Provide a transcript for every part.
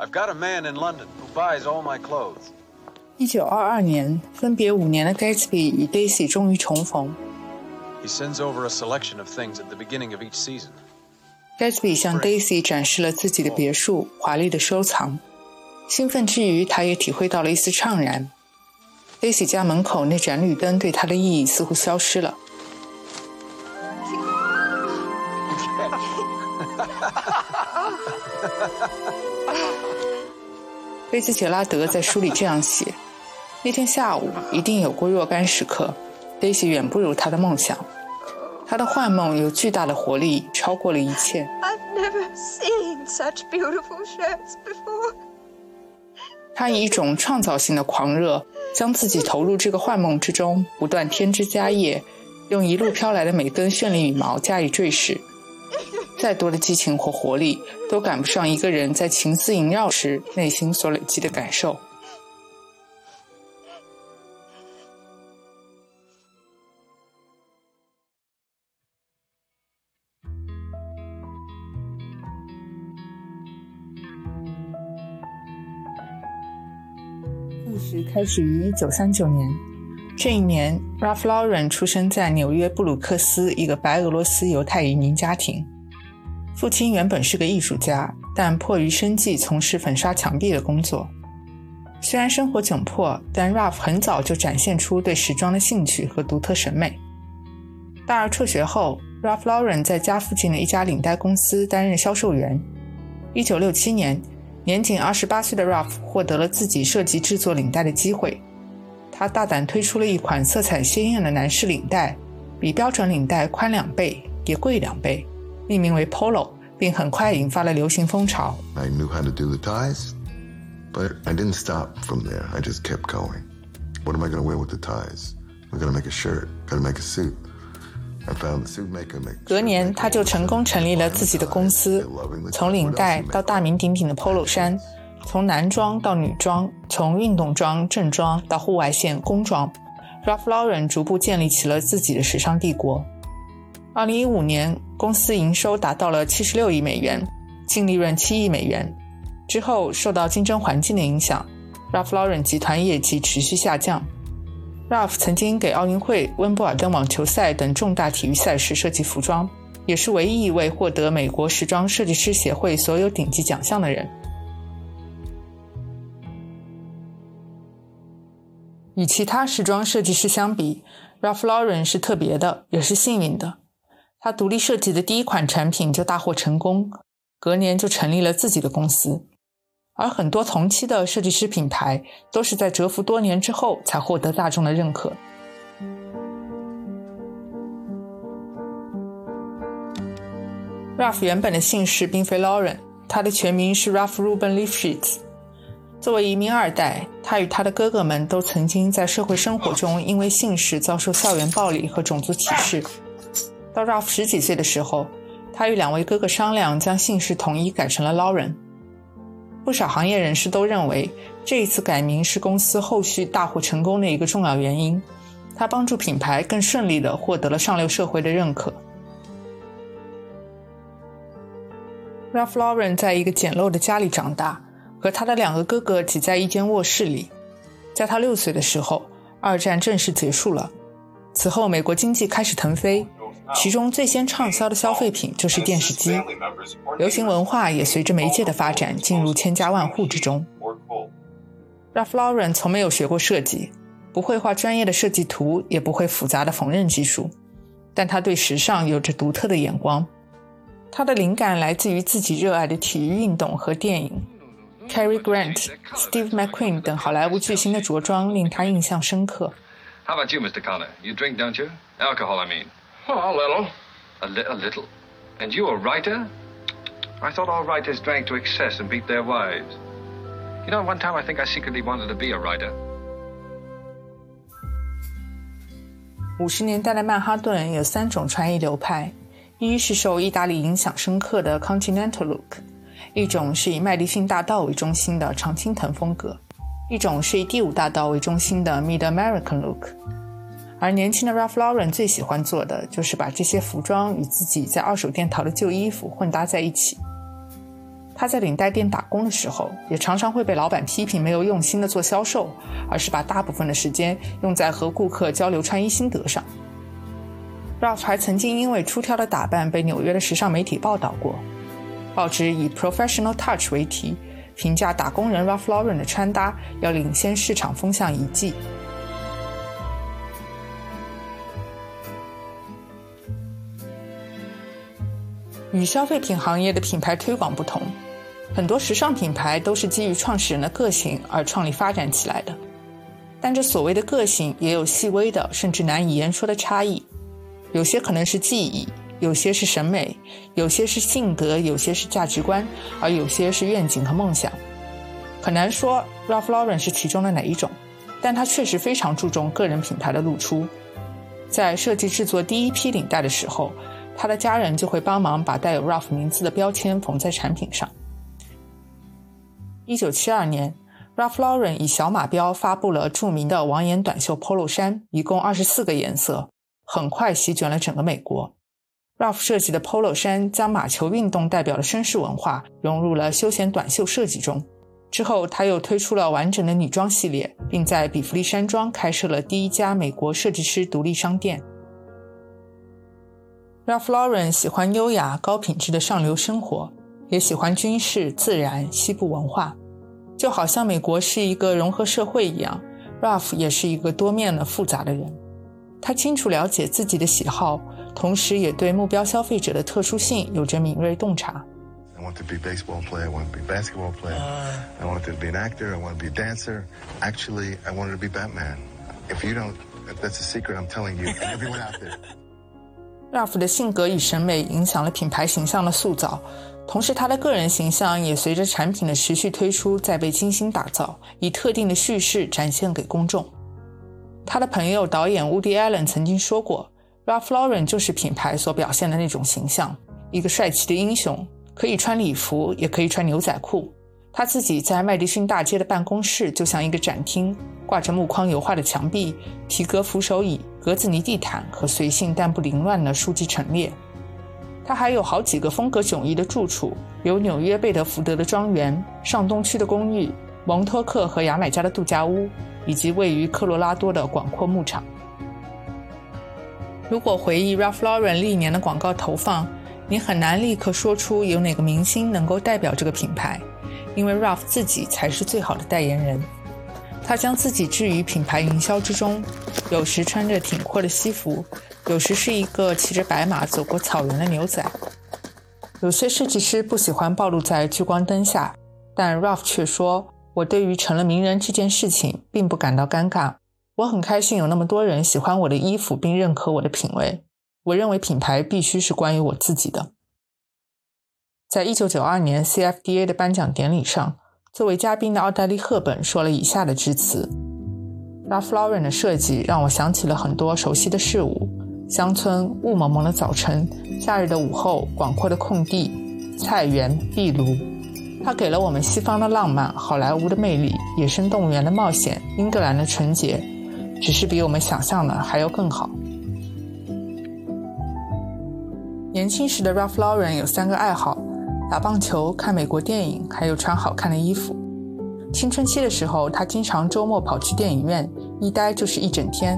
I've got a man in London who buys all my clothes. 一九二二年，分别五年的 Gatsby 与 Daisy 终于重逢。He sends over a selection of things at the beginning of each season. Gatsby 向 Daisy 展示了自己的别墅，华丽的收藏。兴奋之余，他也体会到了一丝怅然。Daisy 家门口那盏绿灯对他的意义似乎消失了。菲兹杰拉德在书里这样写：那天下午一定有过若干时刻，Daisy 远不如他的梦想。他的幻梦有巨大的活力，超过了一切。他以一种创造性的狂热，将自己投入这个幻梦之中，不断添枝加叶，用一路飘来的每根绚丽羽毛加以缀饰。再多的激情或活力，都赶不上一个人在情思萦绕时内心所累积的感受。故事开始于一九三九年，这一年，Ralph Lauren 出生在纽约布鲁克斯一个白俄罗斯犹太移民家庭。父亲原本是个艺术家，但迫于生计从事粉刷墙壁的工作。虽然生活窘迫，但 Ralph 很早就展现出对时装的兴趣和独特审美。大二辍学后，Ralph Lauren 在家附近的一家领带公司担任销售员。1967年，年仅28岁的 Ralph 获得了自己设计制作领带的机会。他大胆推出了一款色彩鲜艳的男士领带，比标准领带宽两倍，也贵两倍。命名为 Polo，并很快引发了流行风潮。I knew how to do the ties, but I didn't stop from there. I just kept going. What am I going to wear with the ties? I'm going to make a shirt. Got to make a suit. I found the suit maker. 隔年，他就成功成立了自己的公司。从领带到大名鼎鼎的 Polo 衫，从男装到女装，从运动装、正装到户外线工装，Ralph Lauren 逐步建立起了自己的时尚帝国。二零一五年，公司营收达到了七十六亿美元，净利润七亿美元。之后，受到竞争环境的影响，Ralph Lauren 集团业绩持续下降。Ralph 曾经给奥运会、温布尔登网球赛等重大体育赛事设计服装，也是唯一一位获得美国时装设计师协会所有顶级奖项的人。与其他时装设计师相比，Ralph Lauren 是特别的，也是幸运的。他独立设计的第一款产品就大获成功，隔年就成立了自己的公司。而很多同期的设计师品牌都是在蛰伏多年之后才获得大众的认可。Ralph 原本的姓氏并非 Lauren，他的全名是 Ralph Ruben Lifshitz。作为移民二代，他与他的哥哥们都曾经在社会生活中因为姓氏遭受校园暴力和种族歧视。到 Ralph 十几岁的时候，他与两位哥哥商量，将姓氏统一改成了 Lauren。不少行业人士都认为，这一次改名是公司后续大获成功的一个重要原因。它帮助品牌更顺利地获得了上流社会的认可。Ralph Lauren 在一个简陋的家里长大，和他的两个哥哥挤在一间卧室里。在他六岁的时候，二战正式结束了。此后，美国经济开始腾飞，其中最先畅销的消费品就是电视机，流行文化也随着媒介的发展进入千家万户之中。Ralph Lauren 从没有学过设计，不会画专业的设计图，也不会复杂的缝纫技术，但他对时尚有着独特的眼光。他的灵感来自于自己热爱的体育运动和电影，Cary Grant、Steve McQueen 等好莱坞巨星的着装令他印象深刻。How about you, Mr. Connor? You drink, don't you? Alcohol, I mean. Oh, a little. A, li- a little? And you a writer? I thought all writers drank to excess and beat their wives. You know, one time I think I secretly wanted to be a writer. 五十年代的曼哈顿有三种穿衣流派：一是受意大利影响深刻的 Continental look，一种是以麦迪逊大道为中心的常青藤风格，一种是以第五大道为中心的 Mid American look。而年轻的 Ralph Lauren 最喜欢做的就是把这些服装与自己在二手店淘的旧衣服混搭在一起。他在领带店打工的时候，也常常会被老板批评没有用心的做销售，而是把大部分的时间用在和顾客交流穿衣心得上。Ralph 还曾经因为出挑的打扮被纽约的时尚媒体报道过，报纸以 “professional touch” 为题，评价打工人 Ralph Lauren 的穿搭要领先市场风向一季。与消费品行业的品牌推广不同，很多时尚品牌都是基于创始人的个性而创立发展起来的。但这所谓的个性也有细微的甚至难以言说的差异，有些可能是记忆，有些是审美，有些是性格，有些是价值观，而有些是愿景和梦想。很难说 Ralph Lauren 是其中的哪一种，但他确实非常注重个人品牌的露出。在设计制作第一批领带的时候。他的家人就会帮忙把带有 Ralph 名字的标签缝在产品上。一九七二年，Ralph Lauren 以小马标发布了著名的网眼短袖 Polo 衫，一共二十四个颜色，很快席卷了整个美国。Ralph 设计的 Polo 衫将马球运动代表的绅士文化融入了休闲短袖设计中。之后，他又推出了完整的女装系列，并在比弗利山庄开设了第一家美国设计师独立商店。Ralph Lauren 喜欢优雅、高品质的上流生活，也喜欢军事、自然、西部文化。就好像美国是一个融合社会一样，Ralph 也是一个多面的、复杂的人。他清楚了解自己的喜好，同时也对目标消费者的特殊性有着敏锐洞察。I want to be baseball player. I want to be basketball player. I want to be an actor. I want to be a dancer. Actually, I wanted to be Batman. If you don't, that's a secret I'm telling you and everyone out there. Ralph 的性格与审美影响了品牌形象的塑造，同时他的个人形象也随着产品的持续推出在被精心打造，以特定的叙事展现给公众。他的朋友导演 Woody Allen 曾经说过，Ralph Lauren 就是品牌所表现的那种形象，一个帅气的英雄，可以穿礼服，也可以穿牛仔裤。他自己在麦迪逊大街的办公室就像一个展厅，挂着木框油画的墙壁、皮革扶手椅、格子泥地毯和随性但不凌乱的书籍陈列。他还有好几个风格迥异的住处，有纽约贝德福德的庄园、上东区的公寓、蒙托克和牙买加的度假屋，以及位于科罗拉多的广阔牧场。如果回忆 Ralph Lauren 历年的广告投放，你很难立刻说出有哪个明星能够代表这个品牌。因为 Ralph 自己才是最好的代言人，他将自己置于品牌营销之中，有时穿着挺阔的西服，有时是一个骑着白马走过草原的牛仔。有些设计师不喜欢暴露在聚光灯下，但 Ralph 却说：“我对于成了名人这件事情并不感到尴尬，我很开心有那么多人喜欢我的衣服并认可我的品味。我认为品牌必须是关于我自己的。”在一九九二年 CFDA 的颁奖典礼上，作为嘉宾的奥黛丽·赫本说了以下的致辞：“Ralph Lauren 的设计让我想起了很多熟悉的事物：乡村、雾蒙蒙的早晨、夏日的午后、广阔的空地、菜园、壁炉。它给了我们西方的浪漫、好莱坞的魅力、野生动物园的冒险、英格兰的纯洁，只是比我们想象的还要更好。”年轻时的 Ralph Lauren 有三个爱好。打棒球、看美国电影，还有穿好看的衣服。青春期的时候，他经常周末跑去电影院，一待就是一整天。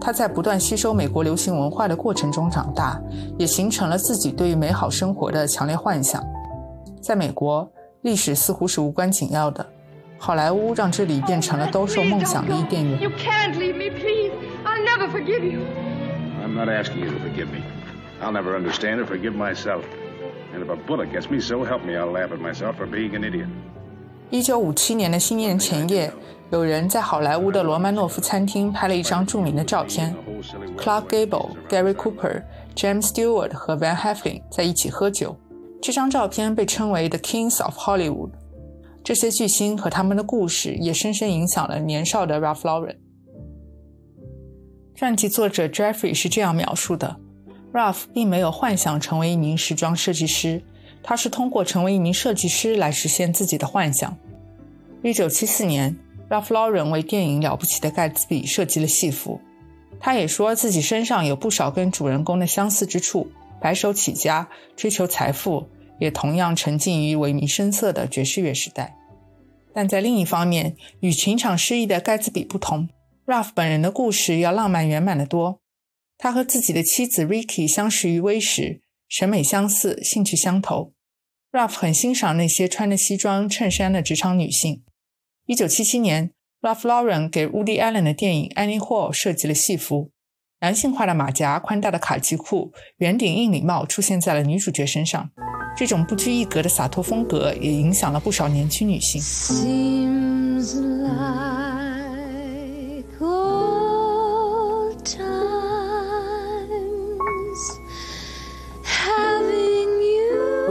他在不断吸收美国流行文化的过程中长大，也形成了自己对于美好生活的强烈幻想。在美国，历史似乎是无关紧要的，好莱坞让这里变成了兜售梦想的伊甸园。And if a bullet gets me, so help me, I'll laugh at myself for being an idiot. 一九五七年的新年前夜，有人在好莱坞的罗曼诺夫餐厅拍了一张著名的照片：Clark Gable、Gary Cooper、James Stewart 和 Van Heflin 在一起喝酒。这张照片被称为 The Kings of Hollywood。这些巨星和他们的故事也深深影响了年少的 Ralph Lauren。传记作者 Jeffrey 是这样描述的。Ralph 并没有幻想成为一名时装设计师，他是通过成为一名设计师来实现自己的幻想。1974年，Ralph Lauren 为电影《了不起的盖茨比》设计了戏服。他也说自己身上有不少跟主人公的相似之处：白手起家、追求财富、也同样沉浸于萎靡声色的爵士乐时代。但在另一方面，与情场失意的盖茨比不同，Ralph 本人的故事要浪漫圆满得多。他和自己的妻子 Ricky 相识于微时，审美相似，兴趣相投。Ralph 很欣赏那些穿着西装衬衫的职场女性。1977年，Ralph Lauren 给 Woody Allen 的电影《Annie Hall》设计了戏服。男性化的马甲、宽大的卡其裤、圆顶硬礼帽出现在了女主角身上。这种不拘一格的洒脱风格也影响了不少年轻女性。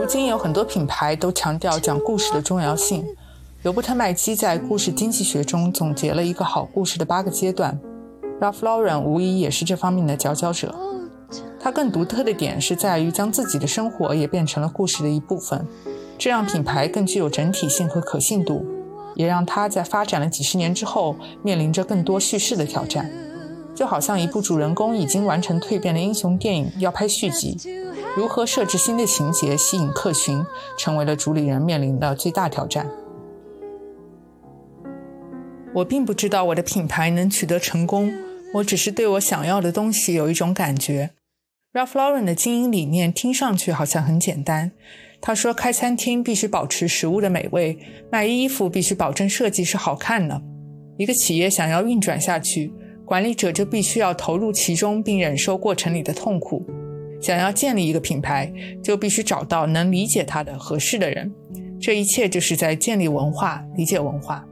如今有很多品牌都强调讲故事的重要性。罗伯特·麦基在故事经济学中总结了一个好故事的八个阶段。Ralph Lauren 无疑也是这方面的佼佼者。他更独特的点是在于将自己的生活也变成了故事的一部分，这让品牌更具有整体性和可信度，也让他在发展了几十年之后面临着更多叙事的挑战。就好像一部主人公已经完成蜕变的英雄电影要拍续集，如何设置新的情节吸引客群，成为了主理人面临的最大挑战。我并不知道我的品牌能取得成功，我只是对我想要的东西有一种感觉。Ralph Lauren 的经营理念听上去好像很简单。他说：“开餐厅必须保持食物的美味，卖衣服必须保证设计是好看的。一个企业想要运转下去，管理者就必须要投入其中并忍受过程里的痛苦。想要建立一个品牌，就必须找到能理解它的合适的人。这一切就是在建立文化，理解文化。”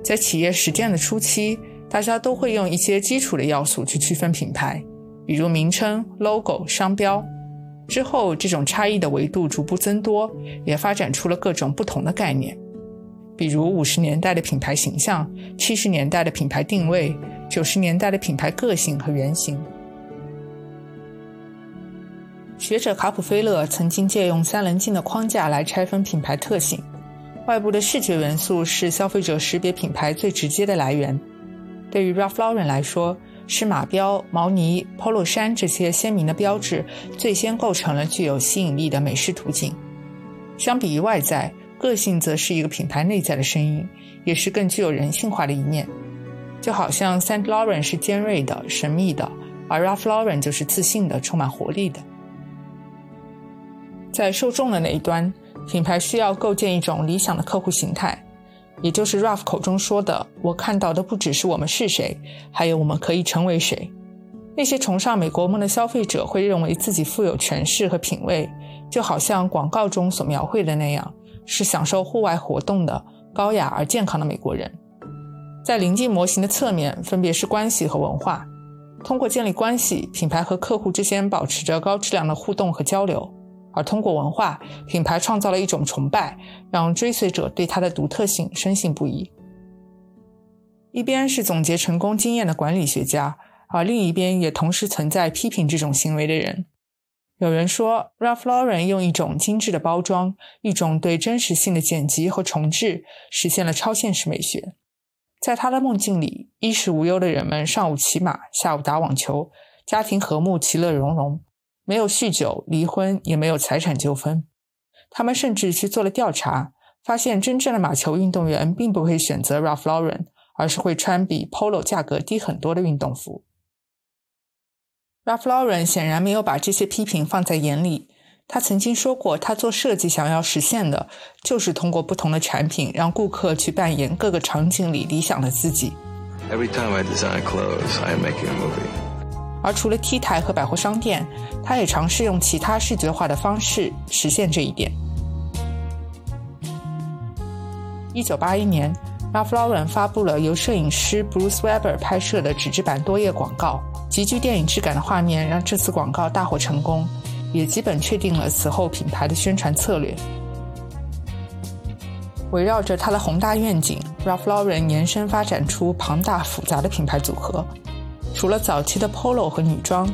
在企业实践的初期，大家都会用一些基础的要素去区分品牌，比如名称、logo、商标。之后，这种差异的维度逐步增多，也发展出了各种不同的概念，比如五十年代的品牌形象、七十年代的品牌定位、九十年代的品牌个性和原型。学者卡普菲勒曾经借用三棱镜的框架来拆分品牌特性。外部的视觉元素是消费者识别品牌最直接的来源。对于 Ralph Lauren 来说，是马标、毛呢、polo 衫这些鲜明的标志最先构成了具有吸引力的美式图景。相比于外在，个性则是一个品牌内在的声音，也是更具有人性化的一面。就好像 Saint Laurent 是尖锐的、神秘的，而 Ralph Lauren 就是自信的、充满活力的。在受众的那一端。品牌需要构建一种理想的客户形态，也就是 Ralph 口中说的：“我看到的不只是我们是谁，还有我们可以成为谁。”那些崇尚美国梦的消费者会认为自己富有权势和品味，就好像广告中所描绘的那样，是享受户外活动的高雅而健康的美国人。在临近模型的侧面，分别是关系和文化。通过建立关系，品牌和客户之间保持着高质量的互动和交流。而通过文化品牌创造了一种崇拜，让追随者对它的独特性深信不疑。一边是总结成功经验的管理学家，而另一边也同时存在批评这种行为的人。有人说，Ralph Lauren 用一种精致的包装，一种对真实性的剪辑和重置，实现了超现实美学。在他的梦境里，衣食无忧的人们上午骑马，下午打网球，家庭和睦，其乐融融。没有酗酒、离婚，也没有财产纠纷。他们甚至去做了调查，发现真正的马球运动员并不会选择 Ralph Lauren，而是会穿比 Polo 价格低很多的运动服。Ralph Lauren 显然没有把这些批评放在眼里。他曾经说过，他做设计想要实现的就是通过不同的产品，让顾客去扮演各个场景里理想的自己。Every time I design clothes, I am making a movie. 而除了 T 台和百货商店，他也尝试用其他视觉化的方式实现这一点。一九八一年，Ralph Lauren 发布了由摄影师 Bruce Weber 拍摄的纸质版多页广告，极具电影质感的画面让这次广告大获成功，也基本确定了此后品牌的宣传策略。围绕着他的宏大愿景，Ralph Lauren 延伸发展出庞大复杂的品牌组合。除了早期的 Polo 和女装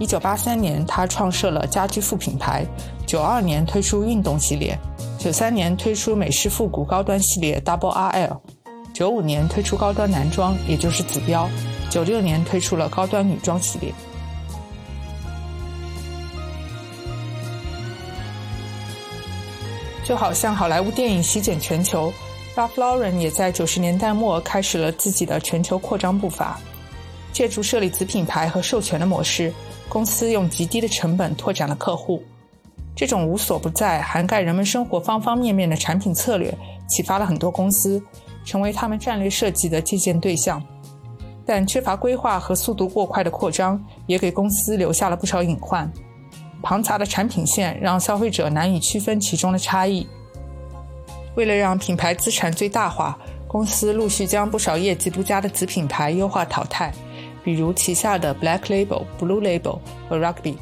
，1983年他创设了家居副品牌，92年推出运动系列，93年推出美式复古高端系列 Double RL，95 年推出高端男装，也就是子标，96年推出了高端女装系列。就好像好莱坞电影席卷全球，Ralph Lauren 也在九十年代末开始了自己的全球扩张步伐。借助设立子品牌和授权的模式，公司用极低的成本拓展了客户。这种无所不在、涵盖人们生活方方面面的产品策略，启发了很多公司，成为他们战略设计的借鉴对象。但缺乏规划和速度过快的扩张，也给公司留下了不少隐患。庞杂的产品线让消费者难以区分其中的差异。为了让品牌资产最大化，公司陆续将不少业绩不佳的子品牌优化淘汰。比如旗下的 Black Label、Blue Label 和 Rugby。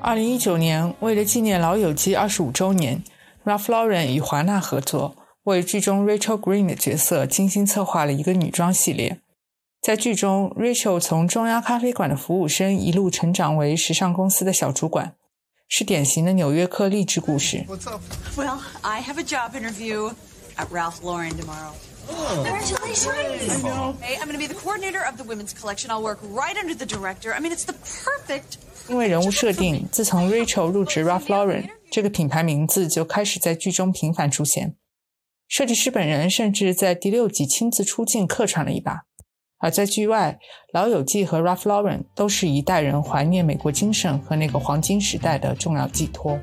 二零一九年，为了纪念《老友记》二十五周年，Ralph Lauren 与华纳合作，为剧中 Rachel Green 的角色精心策划了一个女装系列。在剧中，Rachel 从中央咖啡馆的服务生一路成长为时尚公司的小主管，是典型的纽约客励志故事。Well, I have a job interview at Ralph Lauren tomorrow. Congratulations! Hey, I'm going to be the coordinator of the women's collection. I'll work right under the director. I mean, it's the perfect. 因为人物设定，自从 Rachel 入职 Ralph Lauren，这个品牌名字就开始在剧中频繁出现。设计师本人甚至在第六集亲自出镜客串了一把。而在剧外，老友记和 Ralph Lauren 都是一代人怀念美国精神和那个黄金时代的重要寄托。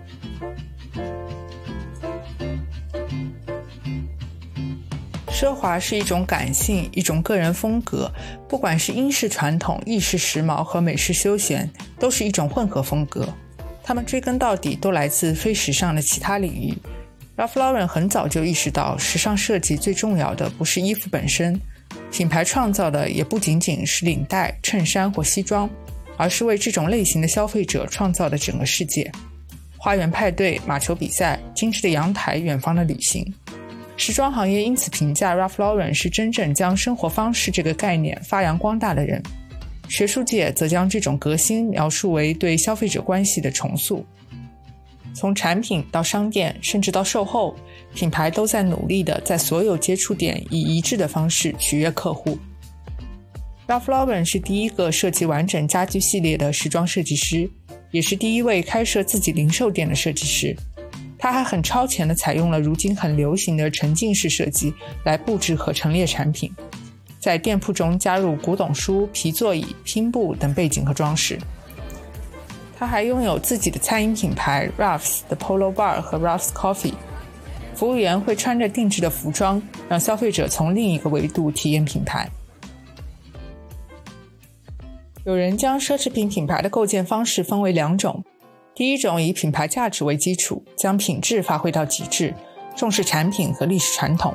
奢华是一种感性，一种个人风格。不管是英式传统、意式时髦和美式休闲，都是一种混合风格。他们追根到底都来自非时尚的其他领域。Ralph Lauren 很早就意识到，时尚设计最重要的不是衣服本身，品牌创造的也不仅仅是领带、衬衫或西装，而是为这种类型的消费者创造的整个世界：花园派对、马球比赛、精致的阳台、远方的旅行。时装行业因此评价 Ralph Lauren 是真正将生活方式这个概念发扬光大的人。学术界则将这种革新描述为对消费者关系的重塑。从产品到商店，甚至到售后，品牌都在努力的在所有接触点以一致的方式取悦客户。Ralph Lauren 是第一个设计完整家居系列的时装设计师，也是第一位开设自己零售店的设计师。他还很超前的采用了如今很流行的沉浸式设计来布置和陈列产品，在店铺中加入古董书、皮座椅、拼布等背景和装饰。他还拥有自己的餐饮品牌 Ralph's 的 Polo Bar 和 Ralph's Coffee，服务员会穿着定制的服装，让消费者从另一个维度体验品牌。有人将奢侈品品牌的构建方式分为两种。第一种以品牌价值为基础，将品质发挥到极致，重视产品和历史传统；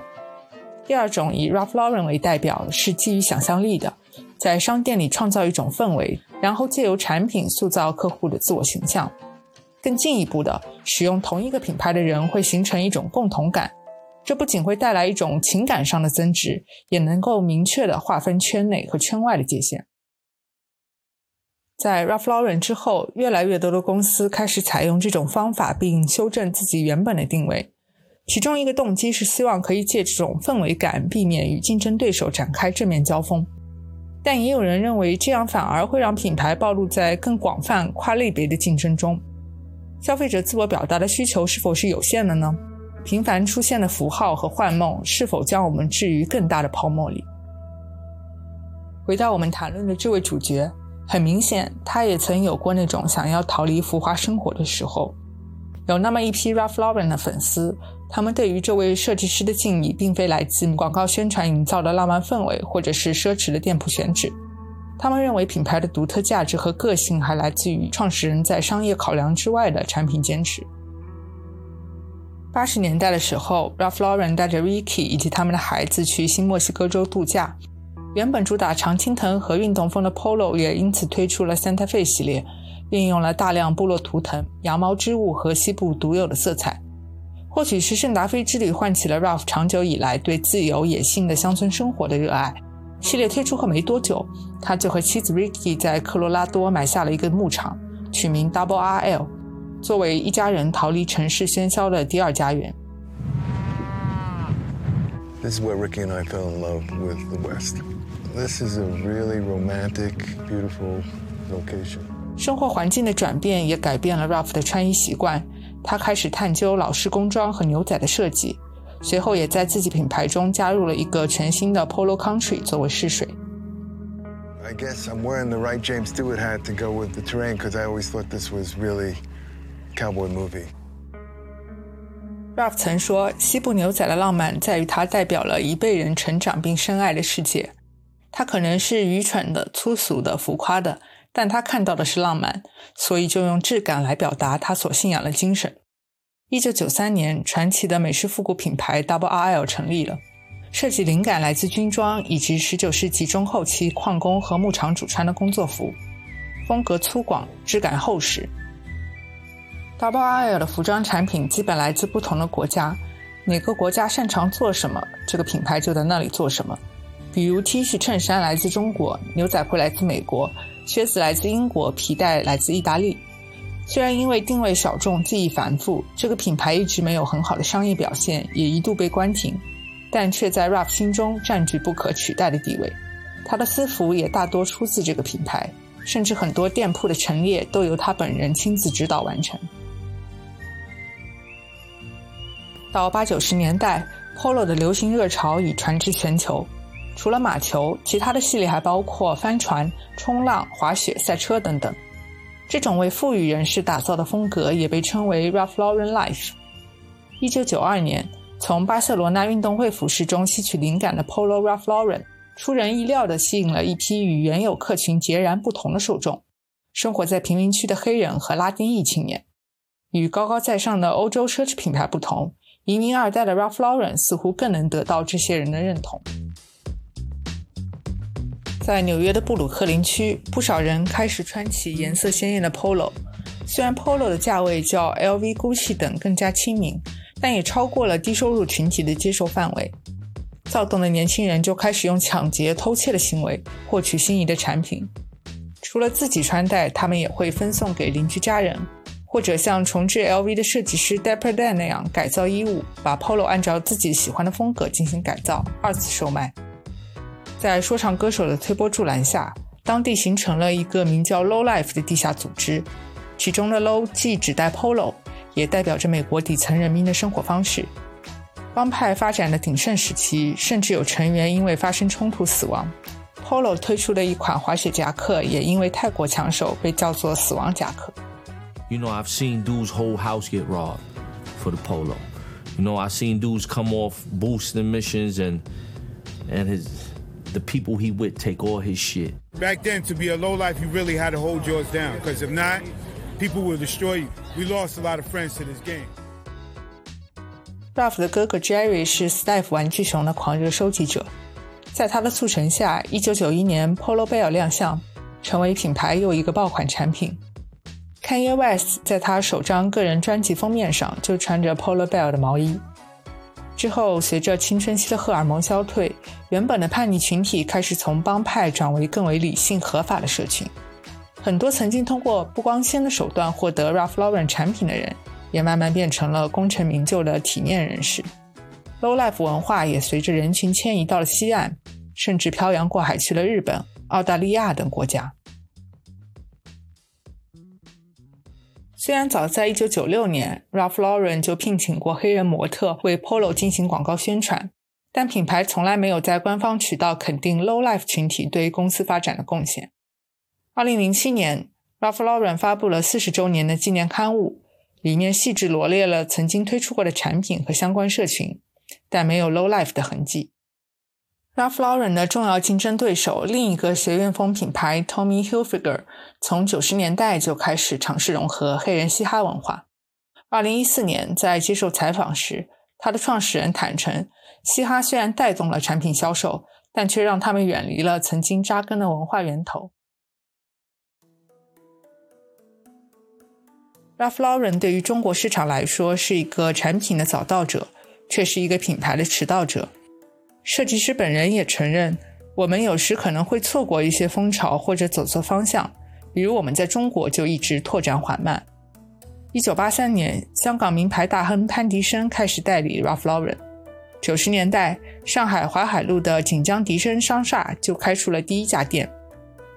第二种以 Ralph Lauren 为代表，是基于想象力的，在商店里创造一种氛围，然后借由产品塑造客户的自我形象。更进一步的，使用同一个品牌的人会形成一种共同感，这不仅会带来一种情感上的增值，也能够明确的划分圈内和圈外的界限。在 Ralph Lauren 之后，越来越多的公司开始采用这种方法，并修正自己原本的定位。其中一个动机是希望可以借这种氛围感，避免与竞争对手展开正面交锋。但也有人认为，这样反而会让品牌暴露在更广泛、跨类别的竞争中。消费者自我表达的需求是否是有限的呢？频繁出现的符号和幻梦，是否将我们置于更大的泡沫里？回到我们谈论的这位主角。很明显，他也曾有过那种想要逃离浮华生活的时候。有那么一批 Ralph Lauren 的粉丝，他们对于这位设计师的敬意，并非来自广告宣传营造的浪漫氛围，或者是奢侈的店铺选址。他们认为品牌的独特价值和个性，还来自于创始人在商业考量之外的产品坚持。八十年代的时候，Ralph Lauren 带着 Ricky 以及他们的孩子去新墨西哥州度假。原本主打常青藤和运动风的 Polo 也因此推出了 Santa Fe 系列，运用了大量部落图腾、羊毛织物和西部独有的色彩。或许是圣达菲之旅唤起了 Ralph 长久以来对自由野性的乡村生活的热爱。系列推出后没多久，他就和妻子 Ricky 在科罗拉多买下了一个牧场，取名 Double RL，作为一家人逃离城市喧嚣的第二家园。This is where Ricky and I fell in love with the West. This is a really romantic, beautiful location. 生活环境的转变也改变了 Ralph 的穿衣习惯。他开始探究老式工装和牛仔的设计，随后也在自己品牌中加入了一个全新的 Polo Country 作为试水。I guess I'm wearing the right James Stewart hat to go with the terrain because I always thought this was really cowboy movie. Ralph 曾说：“西部牛仔的浪漫在于它代表了一辈人成长并深爱的世界。他可能是愚蠢的、粗俗的、浮夸的，但他看到的是浪漫，所以就用质感来表达他所信仰的精神。”一九九三年，传奇的美式复古品牌 Double RL 成立了。设计灵感来自军装以及19世纪中后期矿工和牧场主穿的工作服，风格粗犷，质感厚实。Double R 的服装产品基本来自不同的国家，哪个国家擅长做什么，这个品牌就在那里做什么。比如 T 恤、衬衫来自中国，牛仔裤来自美国，靴子来自英国，皮带来自意大利。虽然因为定位小众、技艺繁复，这个品牌一直没有很好的商业表现，也一度被关停。但却在 Rap 心中占据不可取代的地位。他的私服也大多出自这个品牌，甚至很多店铺的陈列都由他本人亲自指导完成。到八九十年代，Polo 的流行热潮已传至全球。除了马球，其他的系列还包括帆船、冲浪、滑雪、赛车等等。这种为富裕人士打造的风格也被称为 Ralph Lauren Life。一九九二年。从巴塞罗那运动会服饰中吸取灵感的 Polo Ralph Lauren，出人意料地吸引了一批与原有客群截然不同的受众：生活在贫民区的黑人和拉丁裔青年。与高高在上的欧洲奢侈品牌不同，移民二代的 Ralph Lauren 似乎更能得到这些人的认同。在纽约的布鲁克林区，不少人开始穿起颜色鲜艳的 Polo，虽然 Polo 的价位较 LV、Gucci 等更加亲民。但也超过了低收入群体的接受范围，躁动的年轻人就开始用抢劫、偷窃的行为获取心仪的产品。除了自己穿戴，他们也会分送给邻居家人，或者像重置 LV 的设计师 Dapper Dan 那样改造衣物，把 Polo 按照自己喜欢的风格进行改造，二次售卖。在说唱歌手的推波助澜下，当地形成了一个名叫 Low Life 的地下组织，其中的 Low 既指代 Polo。也代表着美国底层人民的生活方式。帮派发展的鼎盛时期，甚至有成员因为发生冲突死亡。Polo 推出的一款滑雪夹克，也因为太过抢手，被叫做“死亡夹克”。You know, I've seen dudes' whole house get robbed for the Polo. You know, I've seen dudes come off boosting missions and and his the people he with take all his shit. Back then, to be a low life, you really had to hold yours down. Because if not, people will destroy you. We lost a lot of friends to this game. Ralph 的哥哥 Jerry 是 Steph 玩具熊的狂热收集者，在他的促成下，1991年 Polo Bear 亮相，成为品牌又一个爆款产品。Kanye West 在他首张个人专辑封面上就穿着 Polo Bear 的毛衣。之后，随着青春期的荷尔蒙消退，原本的叛逆群体开始从帮派转为更为理性合法的社群。很多曾经通过不光鲜的手段获得 Ralph Lauren 产品的人，也慢慢变成了功成名就的体面人士。Low Life 文化也随着人群迁移到了西岸，甚至漂洋过海去了日本、澳大利亚等国家。虽然早在1996年，Ralph Lauren 就聘请过黑人模特为 Polo 进行广告宣传，但品牌从来没有在官方渠道肯定 Low Life 群体对公司发展的贡献。二零零七年，Ralph Lauren 发布了四十周年的纪念刊物，里面细致罗列了曾经推出过的产品和相关社群，但没有 Low Life 的痕迹。Ralph Lauren 的重要竞争对手，另一个学院风品牌 Tommy Hilfiger，从九十年代就开始尝试融合黑人嘻哈文化。二零一四年，在接受采访时，他的创始人坦诚，嘻哈虽然带动了产品销售，但却让他们远离了曾经扎根的文化源头。Ralph Lauren 对于中国市场来说是一个产品的早到者，却是一个品牌的迟到者。设计师本人也承认，我们有时可能会错过一些风潮或者走错方向，比如我们在中国就一直拓展缓慢。一九八三年，香港名牌大亨潘迪生开始代理 Ralph Lauren。九十年代，上海淮海路的锦江迪生商厦就开出了第一家店。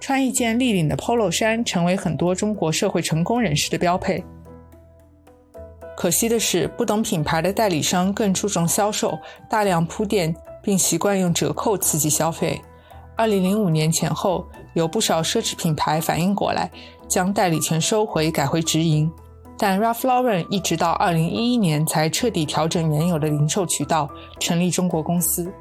穿一件立领的 Polo 衫，成为很多中国社会成功人士的标配。可惜的是，不懂品牌的代理商更注重销售，大量铺垫，并习惯用折扣刺激消费。二零零五年前后，有不少奢侈品牌反应过来，将代理权收回，改回直营。但 Ralph Lauren 一直到二零一一年才彻底调整原有的零售渠道，成立中国公司。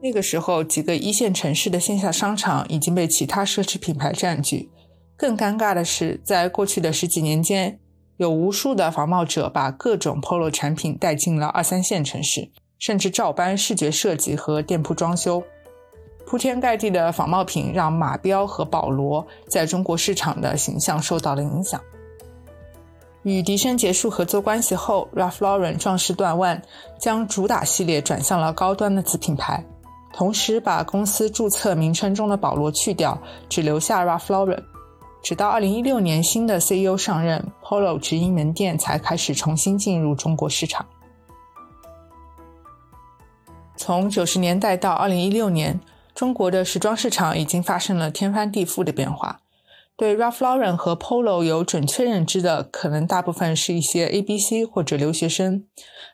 那个时候，几个一线城市的线下商场已经被其他奢侈品牌占据。更尴尬的是，在过去的十几年间，有无数的仿冒者把各种 Polo 产品带进了二三线城市，甚至照搬视觉设计和店铺装修。铺天盖地的仿冒品让马彪和保罗在中国市场的形象受到了影响。与迪生结束合作关系后，Ralph Lauren 壮士断腕，将主打系列转向了高端的子品牌，同时把公司注册名称中的保罗去掉，只留下 Ralph Lauren。直到二零一六年，新的 CEO 上任，Polo 直营门店才开始重新进入中国市场。从九十年代到二零一六年，中国的时装市场已经发生了天翻地覆的变化。对 Ralph Lauren 和 Polo 有准确认知的，可能大部分是一些 ABC 或者留学生，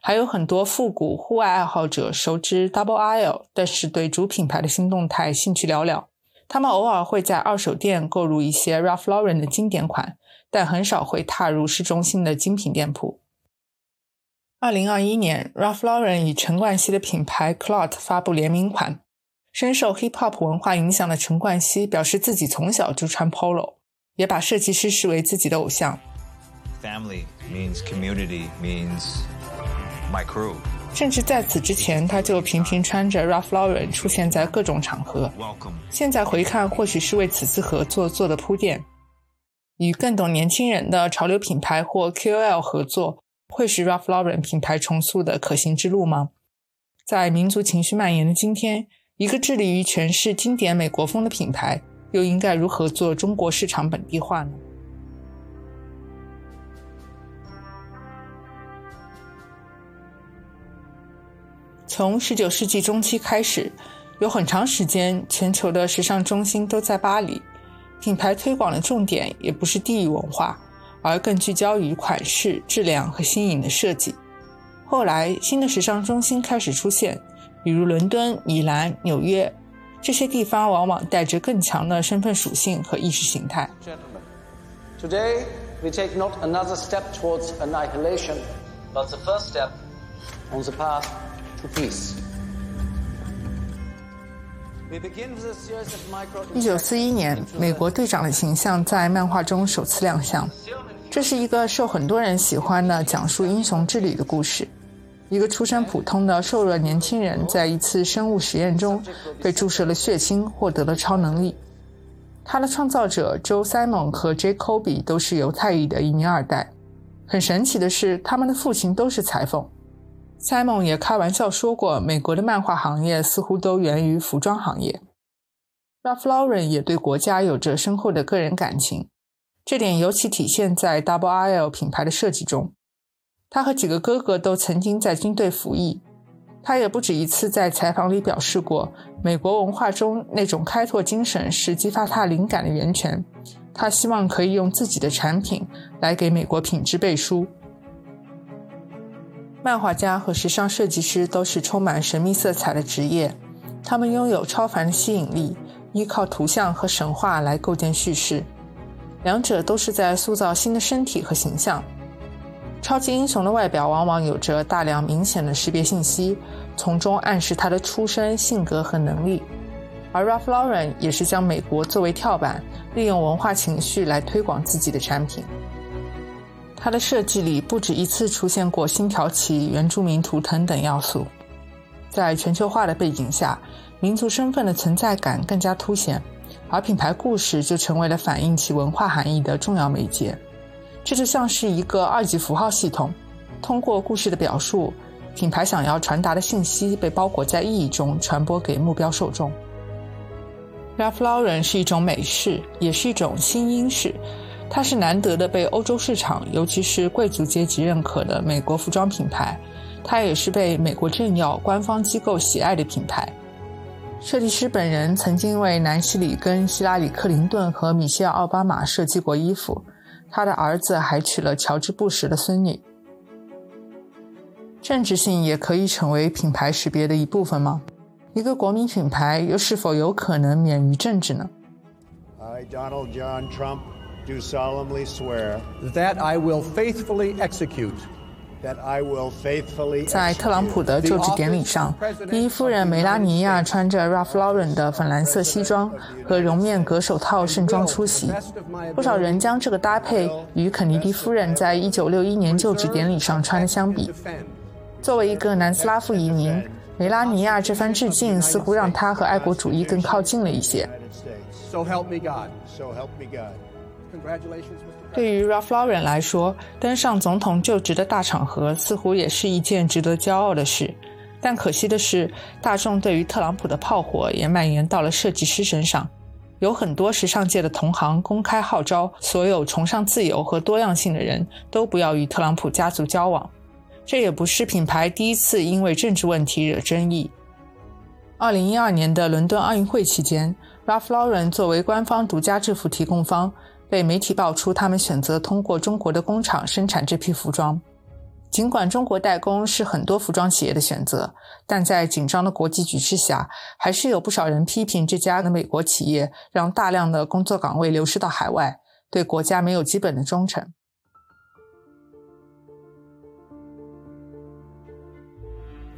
还有很多复古户外爱好者熟知 Double L，但是对主品牌的新动态兴趣寥寥。他们偶尔会在二手店购入一些 Ralph Lauren 的经典款，但很少会踏入市中心的精品店铺。二零二一年，Ralph Lauren 与陈冠希的品牌 Clot 发布联名款。深受 Hip Hop 文化影响的陈冠希表示自己从小就穿 Polo，也把设计师视为自己的偶像。Family means community means my crew. 甚至在此之前，他就频频穿着 Ralph Lauren 出现在各种场合。现在回看，或许是为此次合作做的铺垫。与更懂年轻人的潮流品牌或 KOL 合作，会是 Ralph Lauren 品牌重塑的可行之路吗？在民族情绪蔓延的今天，一个致力于诠释经典美国风的品牌，又应该如何做中国市场本地化呢？从十九世纪中期开始，有很长时间，全球的时尚中心都在巴黎。品牌推广的重点也不是地域文化，而更聚焦于款式、质量和新颖的设计。后来，新的时尚中心开始出现，比如伦敦、米兰、纽约，这些地方往往带着更强的身份属性和意识形态。Today we take not another step towards annihilation, but the first step on the path. peace. 一九四一年，美国队长的形象在漫画中首次亮相。这是一个受很多人喜欢的讲述英雄之旅的故事。一个出身普通的瘦弱年轻人，在一次生物实验中被注射了血清，获得了超能力。他的创造者 Joe Simon 和 J. Kobe 都是犹太裔的移民二代。很神奇的是，他们的父亲都是裁缝。Simon 也开玩笑说过，美国的漫画行业似乎都源于服装行业。Ralph Lauren 也对国家有着深厚的个人感情，这点尤其体现在 Double R L 品牌的设计中。他和几个哥哥都曾经在军队服役，他也不止一次在采访里表示过，美国文化中那种开拓精神是激发他灵感的源泉。他希望可以用自己的产品来给美国品质背书。漫画家和时尚设计师都是充满神秘色彩的职业，他们拥有超凡的吸引力，依靠图像和神话来构建叙事，两者都是在塑造新的身体和形象。超级英雄的外表往往有着大量明显的识别信息，从中暗示他的出身、性格和能力。而 Ralph Lauren 也是将美国作为跳板，利用文化情绪来推广自己的产品。它的设计里不止一次出现过星条旗、原住民图腾等要素，在全球化的背景下，民族身份的存在感更加凸显，而品牌故事就成为了反映其文化含义的重要媒介。这就像是一个二级符号系统，通过故事的表述，品牌想要传达的信息被包裹在意义中，传播给目标受众。Ralph Lauren 是一种美式，也是一种新英式。它是难得的被欧洲市场，尤其是贵族阶级认可的美国服装品牌。它也是被美国政要、官方机构喜爱的品牌。设计师本人曾经为南希·里根、希拉里·克林顿和米歇尔·奥巴马设计过衣服。他的儿子还娶了乔治·布什的孙女。政治性也可以成为品牌识别的一部分吗？一个国民品牌又是否有可能免于政治呢？I, Donald John Trump, do solemnly swear that I will faithfully execute. 在特朗普的就职典礼上，第一夫人梅拉尼亚穿着 Ralph Lauren 的粉蓝色西装和绒面格手套盛装出席。不少人将这个搭配与肯尼迪夫人在一九六一年就职典礼上穿的相比。作为一个南斯拉夫移民，梅拉尼亚这番致敬似乎让她和爱国主义更靠近了一些。对于 Ralph Lauren 来说，登上总统就职的大场合似乎也是一件值得骄傲的事。但可惜的是，大众对于特朗普的炮火也蔓延到了设计师身上。有很多时尚界的同行公开号召，所有崇尚自由和多样性的人都不要与特朗普家族交往。这也不是品牌第一次因为政治问题惹争议。二零一二年的伦敦奥运会期间，Ralph Lauren 作为官方独家制服提供方，被媒体爆出他们选择通过中国的工厂生产这批服装。尽管中国代工是很多服装企业的选择，但在紧张的国际局势下，还是有不少人批评这家的美国企业让大量的工作岗位流失到海外，对国家没有基本的忠诚。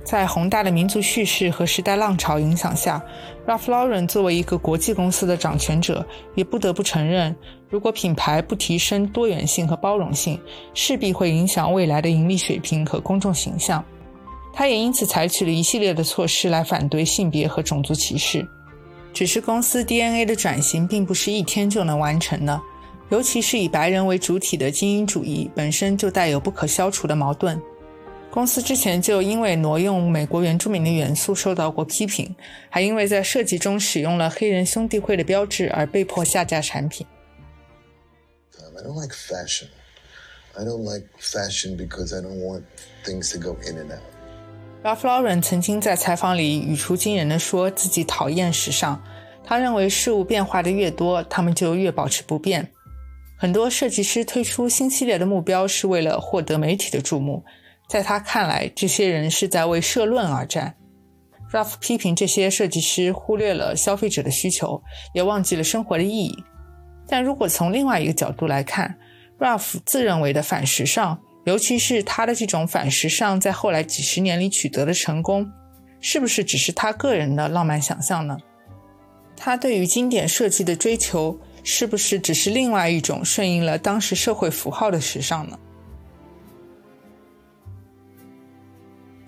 在宏大的民族叙事和时代浪潮影响下，Ralph Lauren 作为一个国际公司的掌权者，也不得不承认，如果品牌不提升多元性和包容性，势必会影响未来的盈利水平和公众形象。他也因此采取了一系列的措施来反对性别和种族歧视。只是公司 DNA 的转型并不是一天就能完成的，尤其是以白人为主体的精英主义本身就带有不可消除的矛盾。公司之前就因为挪用美国原住民的元素受到过批评，还因为在设计中使用了黑人兄弟会的标志而被迫下架产品。I don't like fashion. I don't like fashion because I don't want things to go in and out. Ralph Lauren 曾经在采访里语出惊人的说自己讨厌时尚，他认为事物变化的越多，他们就越保持不变。很多设计师推出新系列的目标是为了获得媒体的注目。在他看来，这些人是在为社论而战。Ralph 批评这些设计师忽略了消费者的需求，也忘记了生活的意义。但如果从另外一个角度来看，Ralph 自认为的反时尚，尤其是他的这种反时尚在后来几十年里取得的成功，是不是只是他个人的浪漫想象呢？他对于经典设计的追求，是不是只是另外一种顺应了当时社会符号的时尚呢？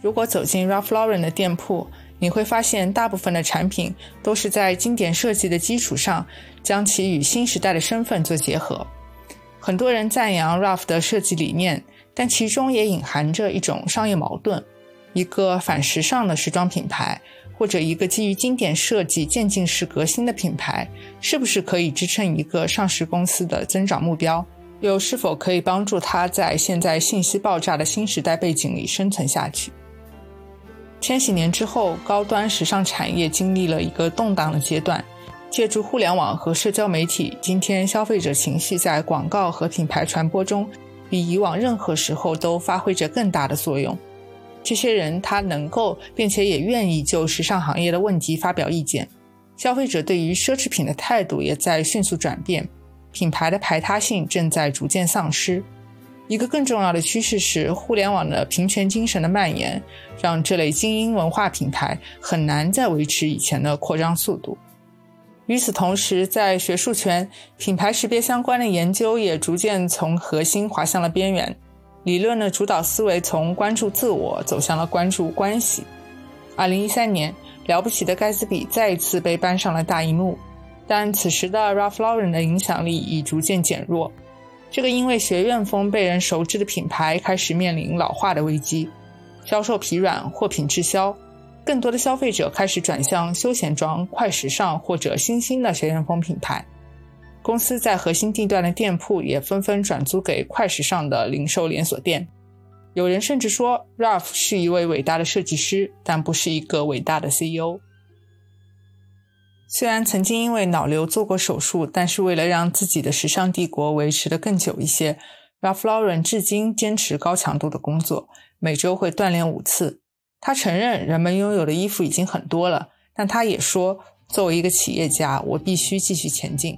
如果走进 Ralph Lauren 的店铺，你会发现大部分的产品都是在经典设计的基础上，将其与新时代的身份做结合。很多人赞扬 Ralph 的设计理念，但其中也隐含着一种商业矛盾：一个反时尚的时装品牌，或者一个基于经典设计渐进式革新的品牌，是不是可以支撑一个上市公司的增长目标？又是否可以帮助它在现在信息爆炸的新时代背景里生存下去？千禧年之后，高端时尚产业经历了一个动荡的阶段。借助互联网和社交媒体，今天消费者情绪在广告和品牌传播中，比以往任何时候都发挥着更大的作用。这些人他能够并且也愿意就时尚行业的问题发表意见。消费者对于奢侈品的态度也在迅速转变，品牌的排他性正在逐渐丧失。一个更重要的趋势是，互联网的平权精神的蔓延，让这类精英文化品牌很难再维持以前的扩张速度。与此同时，在学术圈，品牌识别相关的研究也逐渐从核心滑向了边缘，理论的主导思维从关注自我走向了关注关系。二零一三年，了不起的盖茨比再一次被搬上了大荧幕，但此时的 Ralph Lauren 的影响力已逐渐减弱。这个因为学院风被人熟知的品牌开始面临老化的危机，销售疲软，货品滞销，更多的消费者开始转向休闲装、快时尚或者新兴的学院风品牌。公司在核心地段的店铺也纷纷转租给快时尚的零售连锁店。有人甚至说，Ralph 是一位伟大的设计师，但不是一个伟大的 CEO。虽然曾经因为脑瘤做过手术，但是为了让自己的时尚帝国维持得更久一些，Ralph Lauren 至今坚持高强度的工作，每周会锻炼五次。他承认人们拥有的衣服已经很多了，但他也说，作为一个企业家，我必须继续前进。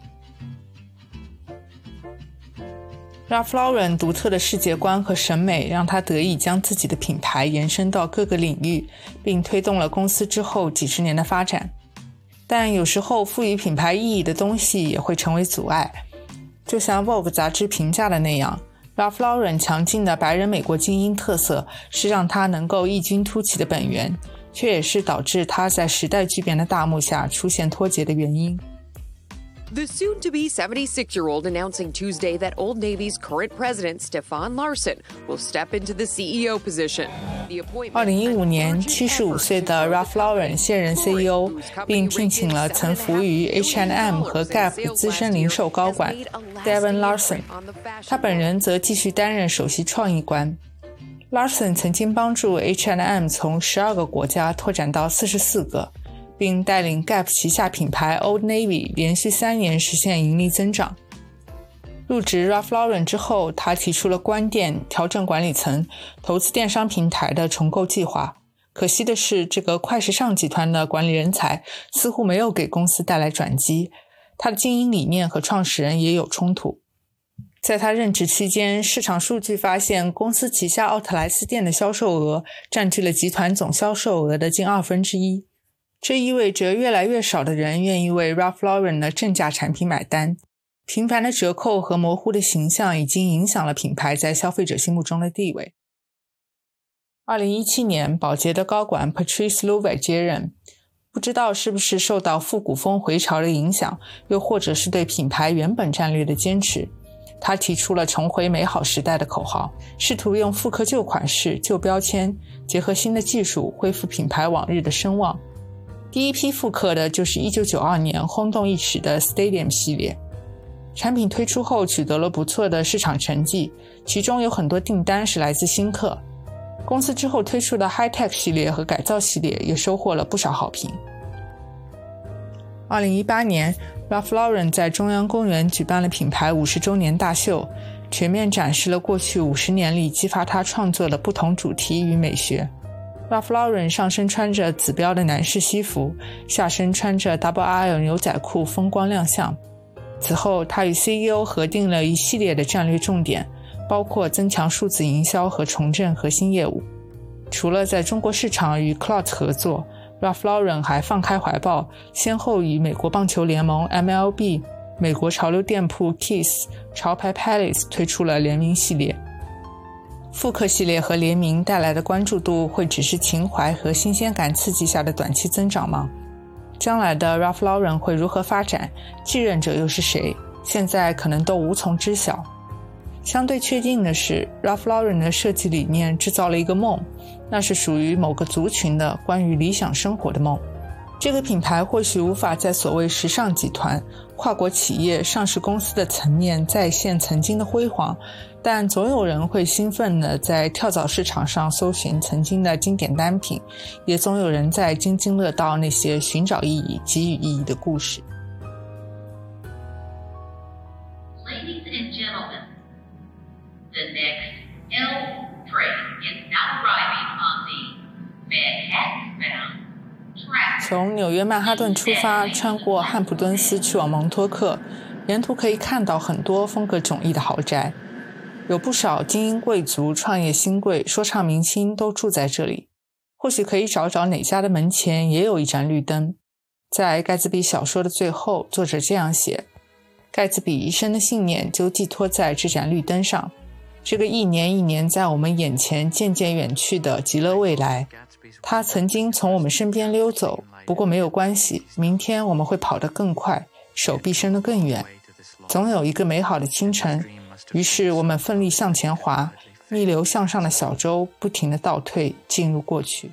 Ralph Lauren 独特的世界观和审美让他得以将自己的品牌延伸到各个领域，并推动了公司之后几十年的发展。但有时候，赋予品牌意义的东西也会成为阻碍。就像 Vogue 杂志评价的那样，Ralph Lauren 强劲的白人美国精英特色是让他能够异军突起的本源，却也是导致他在时代巨变的大幕下出现脱节的原因。The soon to be 76 year old announcing Tuesday that Old Navy's current president, Stefan Larson, will step into the CEO position. 二零一五年，七十五岁的 Ralph Lauren 现任 CEO，并聘请了曾服务于 H&M 和 Gap 的资深零售高管 Devin Larson，他本人则继续担任首席创意官。Larson 曾经帮助 H&M 从十二个国家拓展到四十四个。并带领 Gap 旗下品牌 Old Navy 连续三年实现盈利增长。入职 Ralph Lauren 之后，他提出了关店、调整管理层、投资电商平台的重构计划。可惜的是，这个快时尚集团的管理人才似乎没有给公司带来转机。他的经营理念和创始人也有冲突。在他任职期间，市场数据发现，公司旗下奥特莱斯店的销售额占据了集团总销售额的近二分之一。这意味着越来越少的人愿意为 Ralph Lauren 的正价产品买单。频繁的折扣和模糊的形象已经影响了品牌在消费者心目中的地位。二零一七年，宝洁的高管 Patrice Louvet 接任，不知道是不是受到复古风回潮的影响，又或者是对品牌原本战略的坚持，他提出了重回美好时代的口号，试图用复刻旧款式、旧标签，结合新的技术，恢复品牌往日的声望。第一批复刻的就是1992年轰动一时的 Stadium 系列，产品推出后取得了不错的市场成绩，其中有很多订单是来自新客。公司之后推出的 High Tech 系列和改造系列也收获了不少好评。2018年，Ralph Lauren 在中央公园举办了品牌五十周年大秀，全面展示了过去五十年里激发他创作的不同主题与美学。Ralph Lauren 上身穿着紫标的男士西服，下身穿着 Double R 牛仔裤，风光亮相。此后，他与 CEO 核定了一系列的战略重点，包括增强数字营销和重振核心业务。除了在中国市场与 Clout 合作，Ralph Lauren 还放开怀抱，先后与美国棒球联盟 MLB、美国潮流店铺 Kiss、潮牌 Palace 推出了联名系列。复刻系列和联名带来的关注度，会只是情怀和新鲜感刺激下的短期增长吗？将来的 Ralph Lauren 会如何发展？继任者又是谁？现在可能都无从知晓。相对确定的是，Ralph Lauren 的设计理念制造了一个梦，那是属于某个族群的关于理想生活的梦。这个品牌或许无法在所谓时尚集团、跨国企业、上市公司的层面再现曾经的辉煌。但总有人会兴奋地在跳蚤市场上搜寻曾经的经典单品，也总有人在津津乐道那些寻找意义、给予意义的故事。Ladies and gentlemen, the next L train is now arriving on the Manhattan-bound track. 从纽约曼哈顿出发，穿过汉普敦斯去往蒙托克，沿途可以看到很多风格迥异的豪宅。有不少精英贵族、创业新贵、说唱明星都住在这里。或许可以找找哪家的门前也有一盏绿灯。在盖茨比小说的最后，作者这样写：盖茨比一生的信念就寄托在这盏绿灯上。这个一年一年在我们眼前渐渐远去的极乐未来，他曾经从我们身边溜走。不过没有关系，明天我们会跑得更快，手臂伸得更远。总有一个美好的清晨。于是我们奋力向前滑，逆流向上的小舟不停地倒退，进入过去。